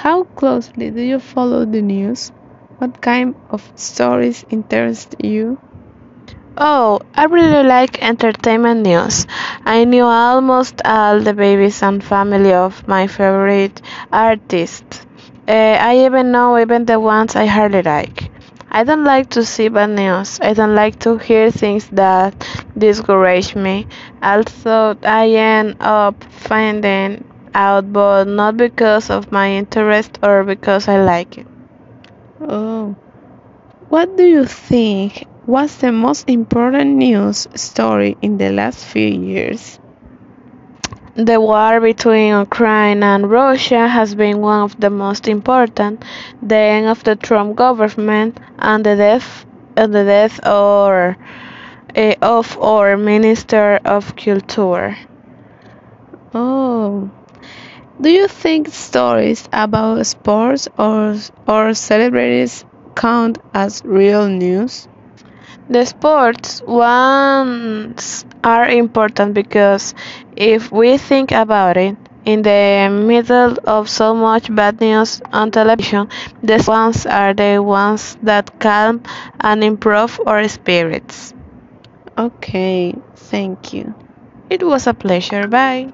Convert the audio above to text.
How closely do you follow the news? What kind of stories interest you? Oh, I really like entertainment news. I knew almost all the babies and family of my favorite artists. Uh, I even know even the ones I hardly like. I don't like to see bad news. I don't like to hear things that discourage me. Also, I end up finding out, but not because of my interest or because I like it. Oh, what do you think was the most important news story in the last few years? The war between Ukraine and Russia has been one of the most important. The end of the Trump government and the death, uh, the death or, uh, of our Minister of Culture. Oh, do you think stories about sports or or celebrities count as real news? The sports ones are important because if we think about it, in the middle of so much bad news on television, the ones are the ones that calm and improve our spirits. Okay, thank you. It was a pleasure. Bye.